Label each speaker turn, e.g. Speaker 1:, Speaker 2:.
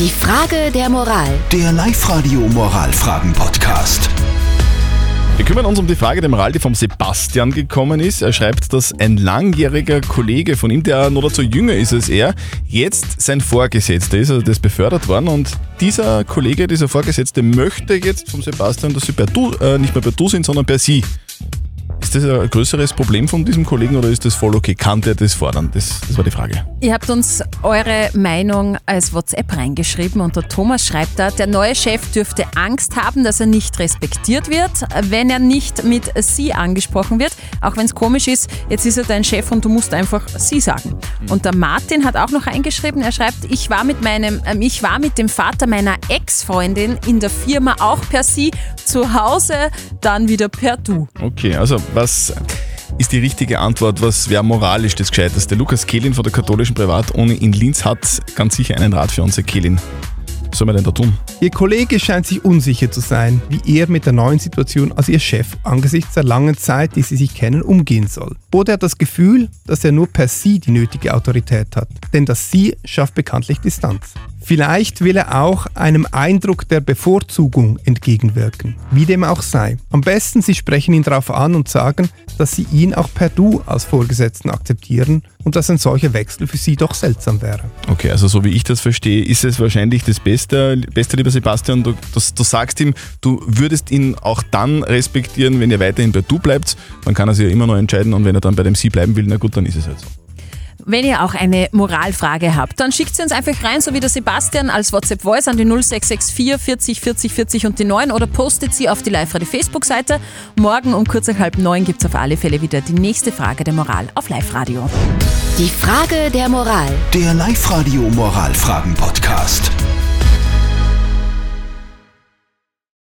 Speaker 1: Die Frage der Moral.
Speaker 2: Der Live-Radio Moralfragen-Podcast.
Speaker 3: Wir kümmern uns um die Frage der Moral, die vom Sebastian gekommen ist. Er schreibt, dass ein langjähriger Kollege von ihm, der noch dazu jünger ist als er, jetzt sein Vorgesetzter ist, also der ist befördert worden und dieser Kollege, dieser Vorgesetzte möchte jetzt vom Sebastian, dass sie per du, äh, nicht mehr per du sind, sondern per sie. Ist das ein größeres Problem von diesem Kollegen oder ist das voll okay? Kann der das fordern? Das, das war die Frage.
Speaker 4: Ihr habt uns eure Meinung als WhatsApp reingeschrieben und der Thomas schreibt da, der neue Chef dürfte Angst haben, dass er nicht respektiert wird, wenn er nicht mit sie angesprochen wird. Auch wenn es komisch ist, jetzt ist er dein Chef und du musst einfach sie sagen. Und der Martin hat auch noch eingeschrieben, er schreibt, ich war mit meinem, ähm, ich war mit dem Vater meiner Ex-Freundin in der Firma auch per sie, zu Hause dann wieder per du.
Speaker 3: Okay, also was ist die richtige Antwort? Was wäre moralisch das Gescheiteste? Lukas Kehlin von der katholischen Privatuni in Linz hat ganz sicher einen Rat für unsere Kehlin. Was soll man denn da tun?
Speaker 5: Ihr Kollege scheint sich unsicher zu sein, wie er mit der neuen Situation als ihr Chef angesichts der langen Zeit, die sie sich kennen, umgehen soll. Oder er hat das Gefühl, dass er nur per Sie die nötige Autorität hat, denn das Sie schafft bekanntlich Distanz. Vielleicht will er auch einem Eindruck der Bevorzugung entgegenwirken, wie dem auch sei. Am besten, Sie sprechen ihn darauf an und sagen, dass Sie ihn auch per Du als Vorgesetzten akzeptieren und dass ein solcher Wechsel für Sie doch seltsam wäre.
Speaker 3: Okay, also so wie ich das verstehe, ist es wahrscheinlich das Beste, Beste lieber Sebastian, du, das, du sagst ihm, du würdest ihn auch dann respektieren, wenn ihr weiterhin bei Du bleibt. Dann kann er sich ja immer noch entscheiden und wenn er dann bei dem Sie bleiben will, na gut, dann ist es halt so.
Speaker 4: Wenn ihr auch eine Moralfrage habt, dann schickt sie uns einfach rein, so wie der Sebastian als WhatsApp-Voice an die 0664 40 40 40 und die 9 oder postet sie auf die Live-Radio Facebook-Seite. Morgen um kurz nach halb neun gibt es auf alle Fälle wieder die nächste Frage der Moral auf Live-Radio.
Speaker 1: Die Frage der Moral.
Speaker 2: Der Live-Radio Moralfragen-Podcast.